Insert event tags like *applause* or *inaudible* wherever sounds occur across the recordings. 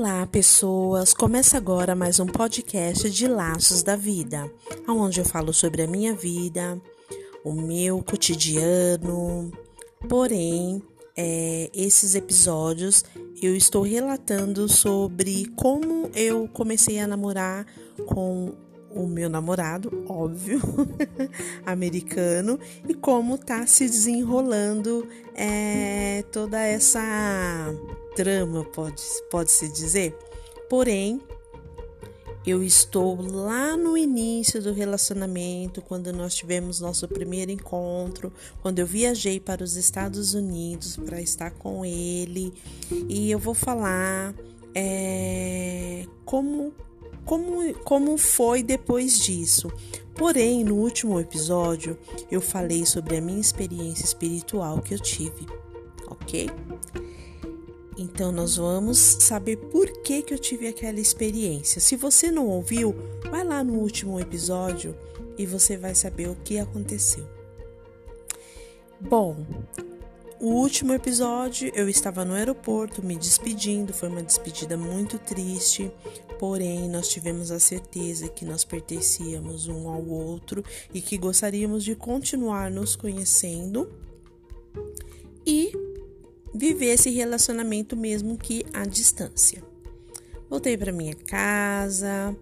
Olá, pessoas! Começa agora mais um podcast de Laços da Vida, onde eu falo sobre a minha vida, o meu cotidiano. Porém, é, esses episódios eu estou relatando sobre como eu comecei a namorar com o meu namorado, óbvio, *laughs* americano, e como tá se desenrolando é, toda essa trama, pode, pode se dizer. Porém, eu estou lá no início do relacionamento, quando nós tivemos nosso primeiro encontro, quando eu viajei para os Estados Unidos para estar com ele, e eu vou falar é, como como, como foi depois disso. Porém, no último episódio, eu falei sobre a minha experiência espiritual que eu tive, ok? Então, nós vamos saber por que, que eu tive aquela experiência. Se você não ouviu, vai lá no último episódio e você vai saber o que aconteceu. Bom, o último episódio eu estava no aeroporto me despedindo, foi uma despedida muito triste, porém nós tivemos a certeza que nós pertencíamos um ao outro e que gostaríamos de continuar nos conhecendo e viver esse relacionamento mesmo que à distância. Voltei para minha casa,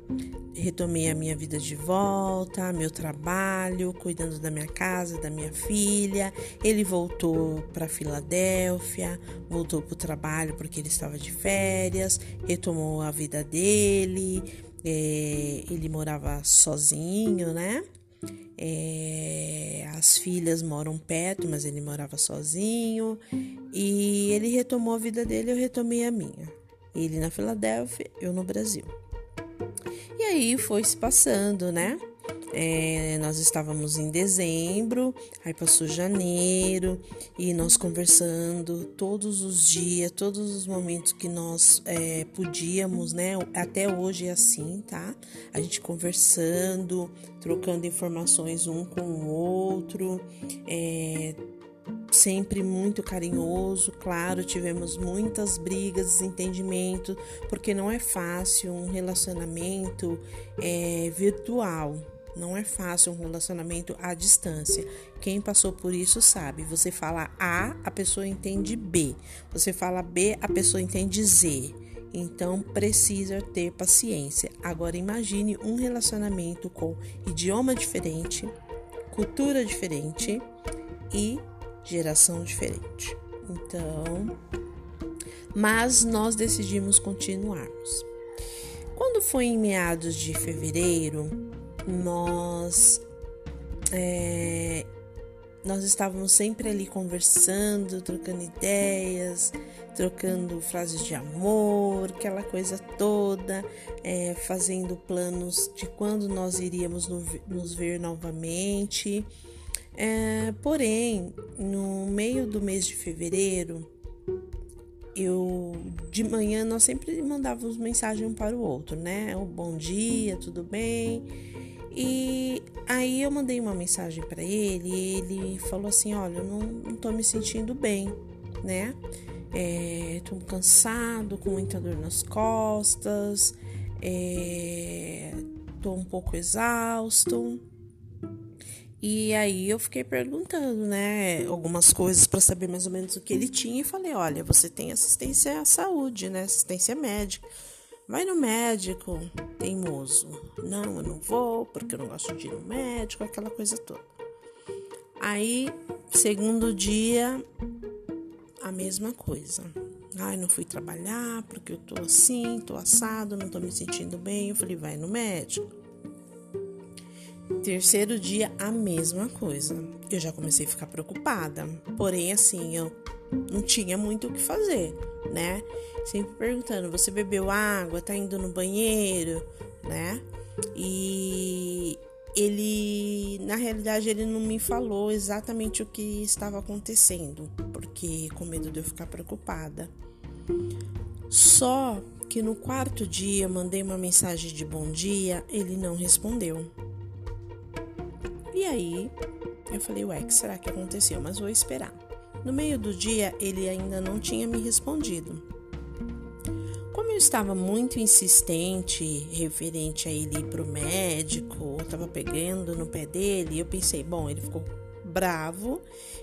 retomei a minha vida de volta, meu trabalho, cuidando da minha casa, da minha filha. Ele voltou para Filadélfia, voltou para o trabalho porque ele estava de férias, retomou a vida dele. É, ele morava sozinho, né? É, as filhas moram perto, mas ele morava sozinho. E ele retomou a vida dele, eu retomei a minha. Ele na Filadélfia, eu no Brasil. E aí foi se passando, né? É, nós estávamos em dezembro, aí passou janeiro e nós conversando todos os dias, todos os momentos que nós é, podíamos, né? Até hoje é assim, tá? A gente conversando, trocando informações um com o outro, é, sempre muito carinhoso, claro, tivemos muitas brigas, desentendimentos, porque não é fácil um relacionamento é, virtual. Não é fácil um relacionamento à distância. Quem passou por isso sabe. Você fala A, a pessoa entende B. Você fala B, a pessoa entende Z. Então precisa ter paciência. Agora imagine um relacionamento com idioma diferente, cultura diferente e geração diferente. Então, mas nós decidimos continuarmos. Quando foi em meados de fevereiro, nós é, nós estávamos sempre ali conversando, trocando ideias, trocando frases de amor, aquela coisa toda, é, fazendo planos de quando nós iríamos no, nos ver novamente. É, porém, no meio do mês de fevereiro, eu de manhã nós sempre mandávamos mensagem um para o outro, né? O bom dia, tudo bem? E aí eu mandei uma mensagem para ele e ele falou assim: Olha, eu não, não tô me sentindo bem, né? É, tô cansado, com muita dor nas costas, é, tô um pouco exausto. E aí eu fiquei perguntando, né, algumas coisas para saber mais ou menos o que ele tinha e falei: "Olha, você tem assistência à saúde, né? Assistência médica. Vai no médico, teimoso. Não, eu não vou, porque eu não gosto de ir no médico, aquela coisa toda. Aí, segundo dia, a mesma coisa. Ai, não fui trabalhar porque eu tô assim, tô assado, não tô me sentindo bem. Eu falei, vai no médico. Terceiro dia, a mesma coisa. Eu já comecei a ficar preocupada. Porém, assim, eu não tinha muito o que fazer, né? Sempre perguntando: você bebeu água? Tá indo no banheiro? Né? E ele, na realidade, ele não me falou exatamente o que estava acontecendo, porque com medo de eu ficar preocupada. Só que no quarto dia mandei uma mensagem de bom dia, ele não respondeu. E aí eu falei, ué, que será que aconteceu? Mas vou esperar. No meio do dia ele ainda não tinha me respondido. Como eu estava muito insistente referente a ele ir pro médico, estava pegando no pé dele, eu pensei, bom, ele ficou bravo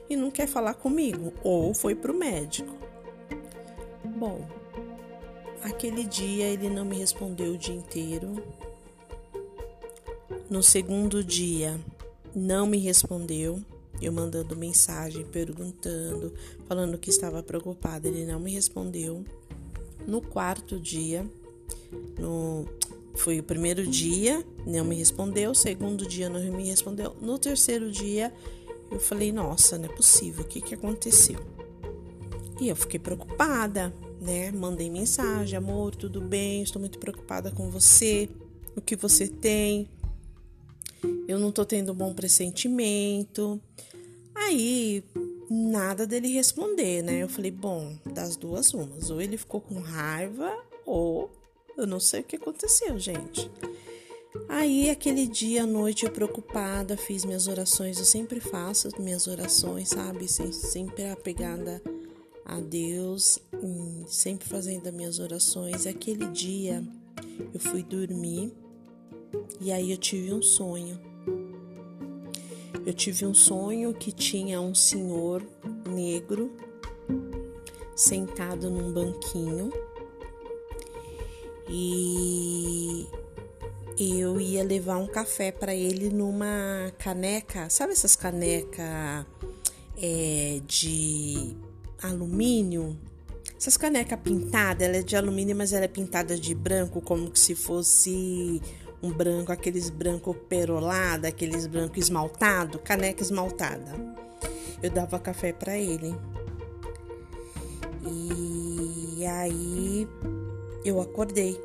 e não quer falar comigo, ou foi pro médico. Bom, aquele dia ele não me respondeu o dia inteiro. No segundo dia, não me respondeu. Eu mandando mensagem, perguntando, falando que estava preocupada, ele não me respondeu. No quarto dia, no foi o primeiro dia, não me respondeu, segundo dia não me respondeu. No terceiro dia, eu falei: "Nossa, não é possível. O que que aconteceu?" E eu fiquei preocupada, né? Mandei mensagem: "Amor, tudo bem? Estou muito preocupada com você. O que você tem?" Eu não tô tendo um bom pressentimento. Aí, nada dele responder, né? Eu falei, bom, das duas umas. Ou ele ficou com raiva, ou eu não sei o que aconteceu, gente. Aí, aquele dia à noite, eu preocupada, fiz minhas orações. Eu sempre faço minhas orações, sabe? Sempre apegada a Deus, sempre fazendo as minhas orações. E aquele dia, eu fui dormir e aí eu tive um sonho. Eu tive um sonho que tinha um senhor negro sentado num banquinho e eu ia levar um café para ele numa caneca, sabe essas canecas é, de alumínio? Essas canecas pintadas, ela é de alumínio, mas ela é pintada de branco, como se fosse um branco, aqueles branco perolado, aqueles branco esmaltado, caneca esmaltada. Eu dava café para ele. E aí eu acordei,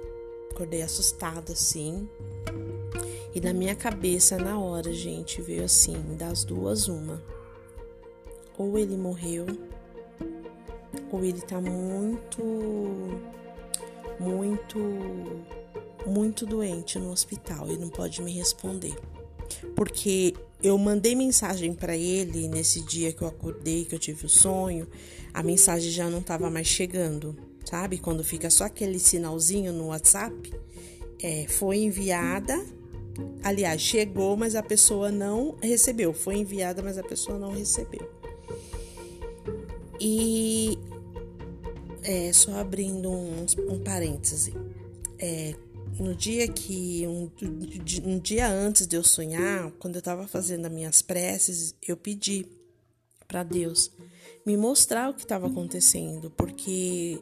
acordei assustada assim. E na minha cabeça na hora, gente, veio assim, das duas uma. Ou ele morreu, ou ele tá muito muito muito doente no hospital e não pode me responder. Porque eu mandei mensagem para ele nesse dia que eu acordei, que eu tive o sonho, a mensagem já não estava mais chegando, sabe? Quando fica só aquele sinalzinho no WhatsApp, é, foi enviada. Aliás, chegou, mas a pessoa não recebeu. Foi enviada, mas a pessoa não recebeu. E é, só abrindo um, um parêntese. É, no dia que um, um, dia antes de eu sonhar, quando eu estava fazendo as minhas preces, eu pedi para Deus me mostrar o que estava acontecendo, porque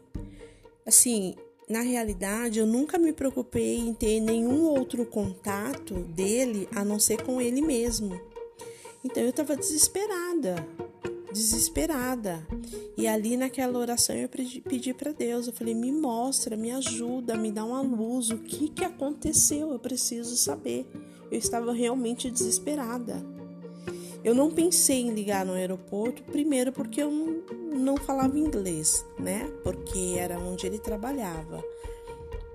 assim, na realidade, eu nunca me preocupei em ter nenhum outro contato dele a não ser com ele mesmo. Então eu estava desesperada desesperada. E ali naquela oração eu pedi para Deus, eu falei: "Me mostra, me ajuda, me dá uma luz, o que que aconteceu? Eu preciso saber". Eu estava realmente desesperada. Eu não pensei em ligar no aeroporto, primeiro porque eu não, falava inglês, né? Porque era onde ele trabalhava.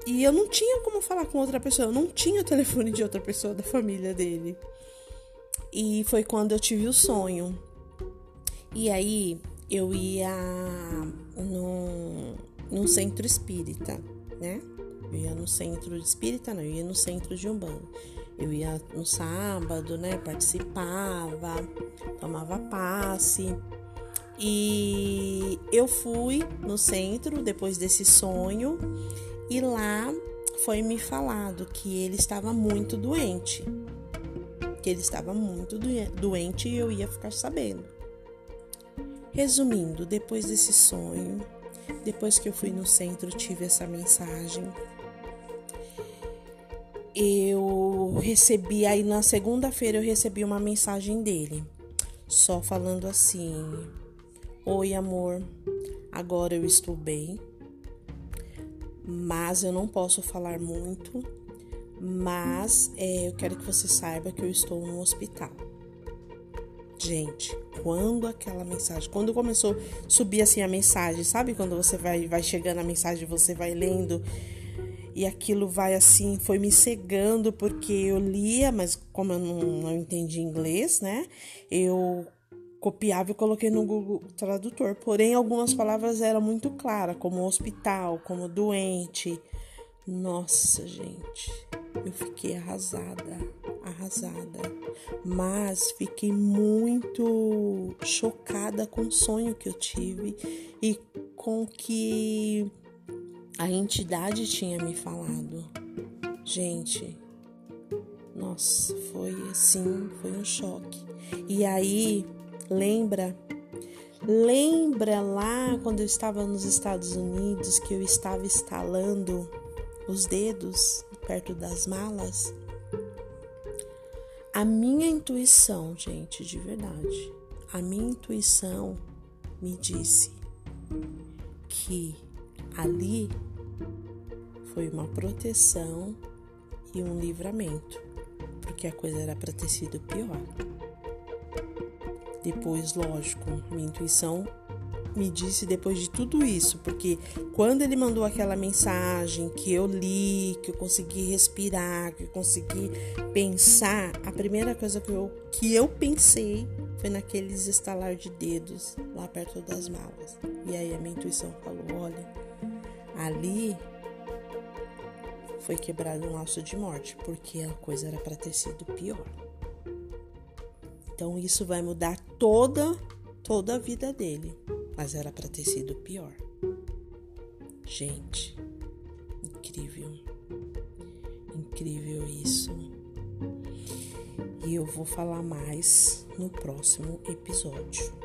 E eu não tinha como falar com outra pessoa, eu não tinha o telefone de outra pessoa da família dele. E foi quando eu tive o sonho e aí eu ia no, no centro espírita, né? Eu ia no centro espírita, não, eu ia no centro de Umbanda. Eu ia no sábado, né? Participava, tomava passe. E eu fui no centro depois desse sonho e lá foi me falado que ele estava muito doente. Que ele estava muito doente e eu ia ficar sabendo. Resumindo, depois desse sonho, depois que eu fui no centro, tive essa mensagem. Eu recebi aí na segunda-feira eu recebi uma mensagem dele, só falando assim: "Oi, amor. Agora eu estou bem, mas eu não posso falar muito, mas é, eu quero que você saiba que eu estou no hospital." Gente, quando aquela mensagem, quando começou a subir assim a mensagem, sabe quando você vai vai chegando a mensagem, você vai lendo e aquilo vai assim, foi me cegando porque eu lia, mas como eu não, não entendi inglês, né? Eu copiava e coloquei no Google Tradutor. Porém, algumas palavras eram muito claras, como hospital, como doente. Nossa, gente, eu fiquei arrasada, arrasada. Mas fiquei muito chocada com o sonho que eu tive e com que a entidade tinha me falado. Gente, nossa, foi assim, foi um choque. E aí, lembra? Lembra lá quando eu estava nos Estados Unidos que eu estava instalando os dedos perto das malas? A minha intuição, gente, de verdade, a minha intuição me disse que ali foi uma proteção e um livramento, porque a coisa era para ter sido pior. Depois, lógico, minha intuição me disse depois de tudo isso, porque quando ele mandou aquela mensagem que eu li, que eu consegui respirar, que eu consegui pensar, a primeira coisa que eu, que eu pensei foi naqueles estalar de dedos lá perto das malas. E aí a minha intuição falou: olha, ali foi quebrado um laço de morte, porque a coisa era para ter sido pior. Então isso vai mudar toda toda a vida dele, mas era para ter sido pior. Gente, incrível. Incrível isso. E eu vou falar mais no próximo episódio.